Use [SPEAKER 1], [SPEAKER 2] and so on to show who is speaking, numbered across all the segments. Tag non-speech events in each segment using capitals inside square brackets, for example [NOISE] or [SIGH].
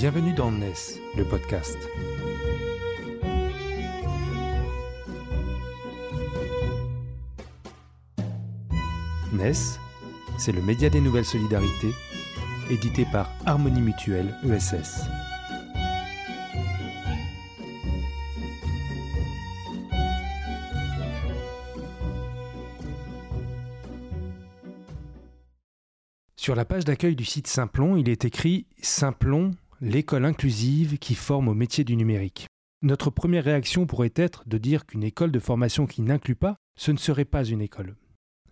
[SPEAKER 1] Bienvenue dans NES, le podcast. NES, c'est le média des nouvelles solidarités, édité par Harmonie Mutuelle ESS. Sur la page d'accueil du site Simplon, il est écrit Simplon, l'école inclusive qui forme au métier du numérique. Notre première réaction pourrait être de dire qu'une école de formation qui n'inclut pas, ce ne serait pas une école.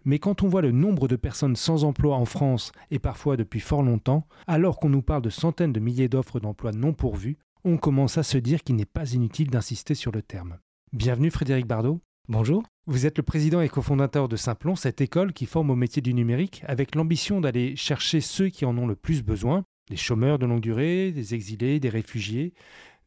[SPEAKER 1] Mais quand on voit le nombre de personnes sans emploi en France, et parfois depuis fort longtemps, alors qu'on nous parle de centaines de milliers d'offres d'emploi non pourvues, on commence à se dire qu'il n'est pas inutile d'insister sur le terme. Bienvenue Frédéric Bardot.
[SPEAKER 2] Bonjour.
[SPEAKER 1] Vous êtes le président et cofondateur de Simplon, cette école qui forme au métier du numérique avec l'ambition d'aller chercher ceux qui en ont le plus besoin, des chômeurs de longue durée, des exilés, des réfugiés,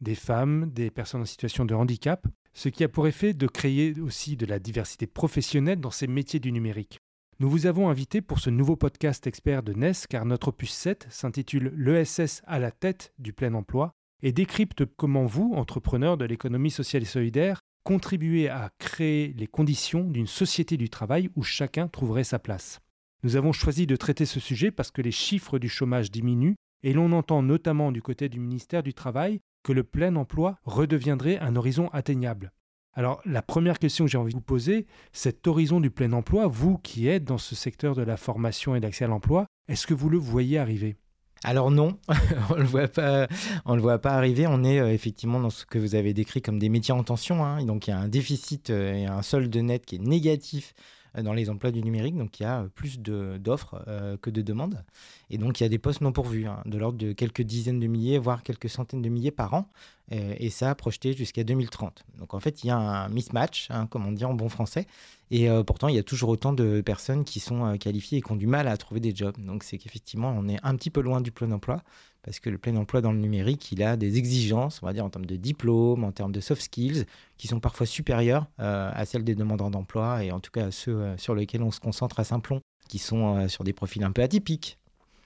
[SPEAKER 1] des femmes, des personnes en situation de handicap, ce qui a pour effet de créer aussi de la diversité professionnelle dans ces métiers du numérique. Nous vous avons invité pour ce nouveau podcast expert de NES car notre opus 7 s'intitule L'ESS à la tête du plein emploi et décrypte comment vous, entrepreneurs de l'économie sociale et solidaire, contribuez à créer les conditions d'une société du travail où chacun trouverait sa place. Nous avons choisi de traiter ce sujet parce que les chiffres du chômage diminuent et l'on entend notamment du côté du ministère du Travail que le plein emploi redeviendrait un horizon atteignable. Alors la première question que j'ai envie de vous poser, cet horizon du plein emploi, vous qui êtes dans ce secteur de la formation et d'accès à l'emploi, est-ce que vous le voyez arriver?
[SPEAKER 2] Alors non, [LAUGHS] on le le voit pas arriver. On est euh, effectivement dans ce que vous avez décrit comme des métiers en tension. Hein. Donc il y a un déficit euh, et un solde net qui est négatif dans les emplois du numérique. Donc il y a plus d'offres que de demandes. Et donc il y a des postes non pourvus, hein, de l'ordre de quelques dizaines de milliers, voire quelques centaines de milliers par an. et ça a projeté jusqu'à 2030. Donc en fait il y a un mismatch, hein, comme on dit en bon français. Et pourtant il y a toujours autant de personnes qui sont qualifiées et qui ont du mal à trouver des jobs. Donc c'est qu'effectivement on est un petit peu loin du plein emploi parce que le plein emploi dans le numérique, il a des exigences, on va dire en termes de diplôme, en termes de soft skills, qui sont parfois supérieures euh, à celles des demandeurs d'emploi et en tout cas à ceux euh, sur lesquels on se concentre à Simplon, qui sont euh, sur des profils un peu atypiques.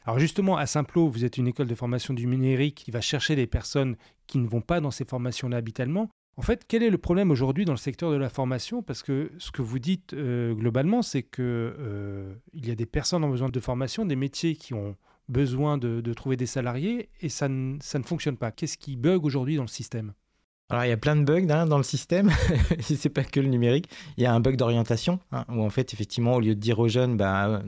[SPEAKER 1] Alors justement, à Simplon, vous êtes une école de formation du numérique qui va chercher des personnes qui ne vont pas dans ces formations-là habituellement. En fait, quel est le problème aujourd'hui dans le secteur de la formation? Parce que ce que vous dites globalement, c'est qu'il il y a des personnes en besoin de formation, des métiers qui ont besoin de, trouver des salariés et ça ne, fonctionne pas. Qu'est-ce qui bug aujourd'hui dans le système?
[SPEAKER 2] Alors il y a plein de bugs hein, dans le système, [LAUGHS] c'est pas que le numérique. Il y a un bug d'orientation hein, où en fait effectivement au lieu de dire aux jeunes bah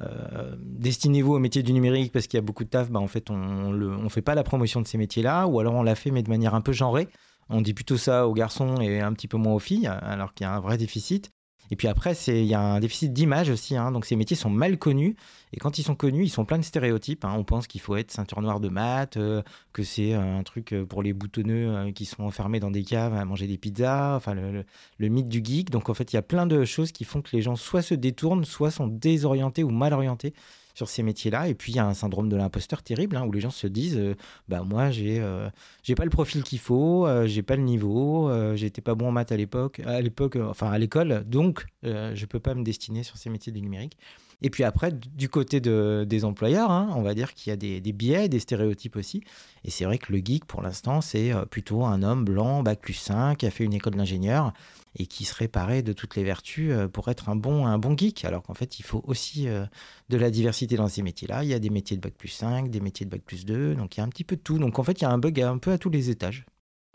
[SPEAKER 2] euh, destinez-vous au métier du numérique parce qu'il y a beaucoup de taf, bah en fait on ne fait pas la promotion de ces métiers-là ou alors on l'a fait mais de manière un peu genrée. On dit plutôt ça aux garçons et un petit peu moins aux filles alors qu'il y a un vrai déficit. Et puis après, il y a un déficit d'image aussi. Hein. donc ces métiers sont mal connus. Et quand ils sont connus, ils sont plein de stéréotypes. Hein. On pense qu'il faut être ceinture noire de maths, euh, que c'est euh, un truc euh, pour les boutonneux qui sont enfermés dans des caves à manger des pizzas. Enfin, le, le, mythe du geek. Donc en fait, il y a plein de choses qui font que les gens soit se détournent, soit sont désorientés ou mal orientés sur ces métiers-là. Et puis il y a un syndrome de l'imposteur terrible hein, où les gens se disent euh, bah moi j'ai euh, j'ai pas le profil qu'il faut, euh, j'ai pas le niveau, j'étais pas bon en maths à l'époque, à l'époque enfin à l'école, donc je peux pas me destiner sur ces métiers du numérique. Et puis après, du côté de, des employeurs, hein, on va dire qu'il y a des, biais, des stéréotypes aussi. Et c'est vrai que le geek, pour l'instant, c'est plutôt un homme blanc, bac plus 5, qui a fait une école d'ingénieur et qui serait paré de toutes les vertus euh, pour être un bon, un bon geek. Alors qu'en fait, il faut aussi euh, de la diversité dans ces métiers-là. Il y a des métiers de bac plus 5, des métiers de bac plus 2, donc il y a un petit peu de tout. Donc en fait, il y a un bug un peu à tous les étages.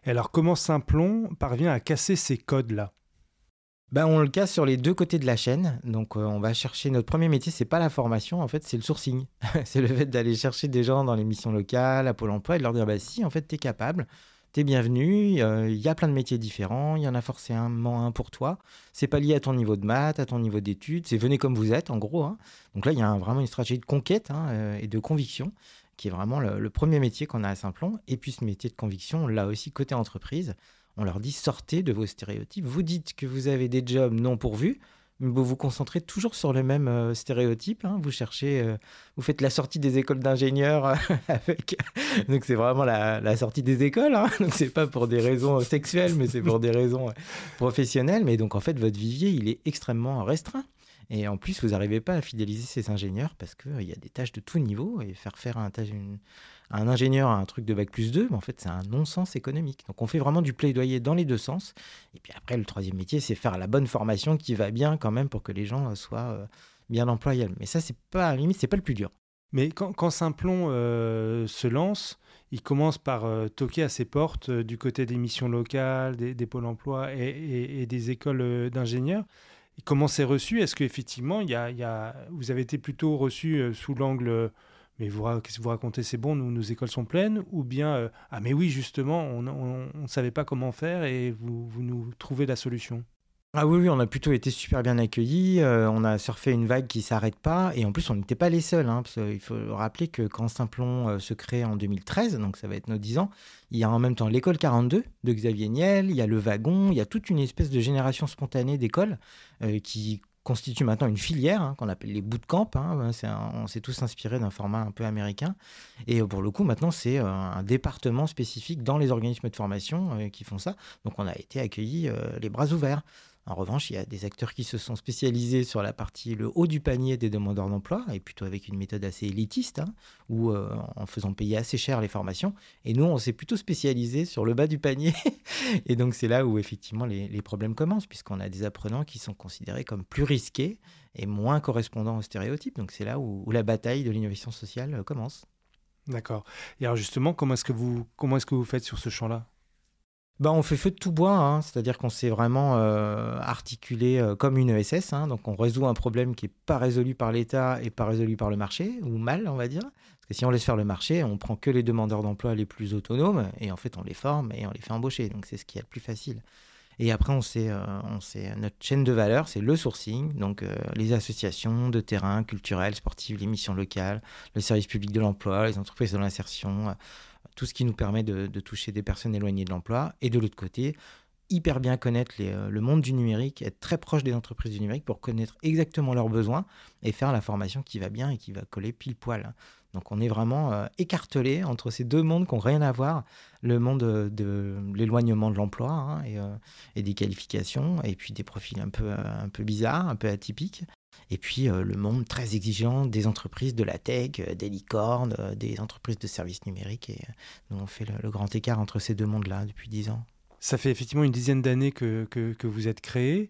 [SPEAKER 1] alors comment Simplon parvient à casser ces codes-là?
[SPEAKER 2] Ben, on le casse sur les deux côtés de la chaîne. Donc, euh, on va chercher notre premier métier, c'est pas la formation, en fait, c'est le sourcing. [LAUGHS] c'est le fait d'aller chercher des gens dans les missions locales, à Pôle emploi, et de leur dire bah, si, en fait, tu es capable, t'es bienvenu. Il y a plein de métiers différents. Il y en a forcément un pour toi. C'est pas lié à ton niveau de maths, à ton niveau d'études. C'est venez comme vous êtes, en gros. Hein. Donc là, il y a vraiment une stratégie de conquête hein, euh, et de conviction qui est vraiment le, premier métier qu'on a à Simplon. Et puis ce métier de conviction, là aussi, côté entreprise, on leur dit sortez de vos stéréotypes. Vous dites que vous avez des jobs non pourvus vous vous concentrez toujours sur le même euh, stéréotype. Hein. Vous cherchez, euh, vous faites la sortie des écoles d'ingénieurs euh, [LAUGHS] avec. Donc c'est vraiment la, sortie des écoles. Hein. Donc c'est pas pour des raisons sexuelles, mais c'est pour des raisons professionnelles. Mais donc en fait votre vivier il est extrêmement restreint. Et en plus, vous n'arrivez pas à fidéliser ces ingénieurs parce qu'il y a des tâches de tout niveau et faire faire un, un ingénieur un truc de bac plus 2, mais en fait, c'est un non-sens économique. Donc, on fait vraiment du plaidoyer dans les deux sens. Et puis après, le troisième métier, c'est faire la bonne formation qui va bien quand même pour que les gens soient bien employables. Mais ça, c'est pas, à la limite, c'est pas le plus dur.
[SPEAKER 1] Mais quand, quand Simplon euh, se lance, il commence par euh, toquer à ses portes euh, du côté des missions locales, des, pôles emploi et, des écoles d'ingénieurs. Comment c'est reçu? Est-ce qu'effectivement, y a, vous avez été plutôt reçu sous l'angle mais vous, vous racontez C'est bon, nous, nos écoles sont pleines Ou bien, ah mais oui, justement, on ne savait pas comment faire et vous, vous nous trouvez la solution?
[SPEAKER 2] Ah oui, on a plutôt été super bien accueillis. Euh, on a surfé une vague qui s'arrête pas. Et en plus, on n'était pas les seuls. Hein, il faut rappeler que quand Simplon euh, se crée en 2013, donc ça va être nos 10 ans, il y a en même temps l'école 42 de Xavier Niel, il y a le wagon, il y a toute une espèce de génération spontanée d'écoles euh, qui constitue maintenant une filière hein, qu'on appelle les bootcamps. Hein, on s'est tous inspiré d'un format un peu américain. Et pour le coup, maintenant, c'est un département spécifique dans les organismes de formation qui font ça. Donc, on a été accueillis les bras ouverts. En revanche, il y a des acteurs qui se sont spécialisés sur la partie, le haut du panier des demandeurs d'emploi, et plutôt avec une méthode assez élitiste, hein, ou euh, en faisant payer assez cher les formations. Et nous, on s'est plutôt spécialisé sur le bas du panier. [LAUGHS] et donc, c'est là où effectivement les, problèmes commencent, puisqu'on a des apprenants qui sont considérés comme plus risqués et moins correspondants aux stéréotypes. Donc, c'est là où, la bataille de l'innovation sociale euh, commence.
[SPEAKER 1] D'accord. Et alors justement, comment est-ce que vous, comment est-ce que vous faites sur ce champ-là?
[SPEAKER 2] Bah, on fait feu de tout bois, hein. c'est-à-dire qu'on s'est vraiment euh, articulé euh, comme une ESS. Hein. donc on résout un problème qui n'est pas résolu par l'État et pas résolu par le marché, ou mal, on va dire. Parce que si on laisse faire le marché, on prend que les demandeurs d'emploi les plus autonomes et en fait on les forme et on les fait embaucher. Donc c'est ce qui est le plus facile. Et après, on sait, euh, on sait notre chaîne de valeur, c'est le sourcing, donc les associations de terrain culturels, sportifs, les missions locales, le service public de l'emploi, les entreprises de l'insertion, tout ce qui nous permet de, toucher des personnes éloignées de l'emploi. Et de l'autre côté, hyper bien connaître euh, le monde du numérique, être très proche des entreprises du numérique pour connaître exactement leurs besoins et faire la formation qui va bien et qui va coller pile poil. Donc on est vraiment euh, écartelé entre ces deux mondes qui n'ont rien à voir, le monde de, l'éloignement de l'emploi hein, euh, et, des qualifications, et puis des profils un peu, un peu bizarres, un peu atypiques, et puis euh, le monde très exigeant des entreprises de la tech, euh, des licornes, euh, des entreprises de services numériques. Et nous, on fait le, grand écart entre ces deux mondes-là depuis dix ans.
[SPEAKER 1] Ça fait effectivement une dizaine d'années que, que, vous êtes créé.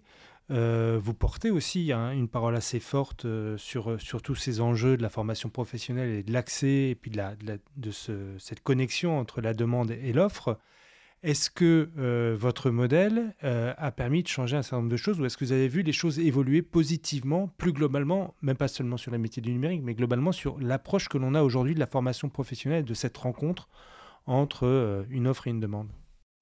[SPEAKER 1] vous portez aussi hein, une parole assez forte sur, sur tous ces enjeux de la formation professionnelle et de l'accès, et puis de, la, de, ce, cette connexion entre la demande et l'offre. Est-ce que euh, votre modèle euh, a permis de changer un certain nombre de choses ou est-ce que vous avez vu les choses évoluer positivement, plus globalement, même pas seulement sur les métiers du numérique, mais globalement sur l'approche que l'on a aujourd'hui de la formation professionnelle, de cette rencontre entre euh, une offre et une demande?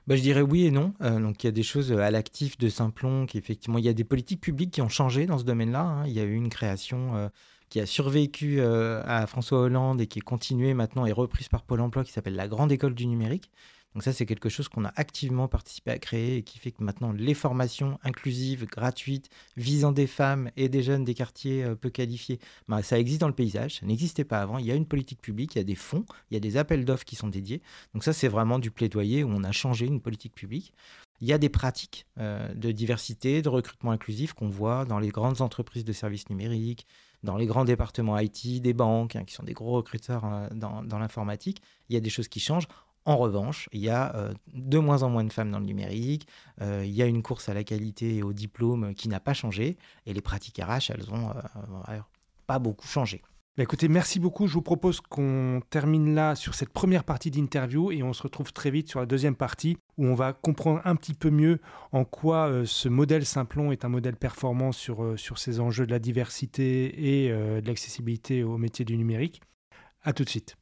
[SPEAKER 2] Bah, je dirais oui et non. il y a des choses à l'actif de Simplon qui effectivement, il y a des politiques publiques qui ont changé dans ce domaine-là. Hein. Il y a eu une création qui a survécu à François Hollande et qui est continuée maintenant et reprise par Pôle Emploi qui s'appelle la Grande École du numérique donc ça, c'est quelque chose qu'on a activement participé à créer et qui fait que maintenant, les formations inclusives, gratuites, visant des femmes et des jeunes des quartiers euh, peu qualifiés, bah, ça existe dans le paysage. Ça n'existait pas avant. Il y a une politique publique, il y a des fonds, il y a des appels d'offres qui sont dédiés. Donc ça, c'est vraiment du plaidoyer où on a changé une politique publique. Il y a des pratiques euh, de diversité, de recrutement inclusif qu'on voit dans les grandes entreprises de services numériques, dans les grands départements IT, des banques, hein, qui sont des gros recruteurs euh, dans, dans l'informatique. Il y a des choses qui changent. En revanche, il y a euh, de moins en moins de femmes dans le numérique, euh, il y a une course à la qualité et au diplôme qui n'a pas changé, et les pratiques RH, elles n'ont euh, pas beaucoup changé.
[SPEAKER 1] Bah, écoutez, merci beaucoup. Je vous propose qu'on termine là sur cette première partie d'interview et on se retrouve très vite sur la deuxième partie où on va comprendre un petit peu mieux en quoi ce modèle Simplon est un modèle performant sur, ces enjeux de la diversité et de l'accessibilité aux métiers du numérique. À tout de suite.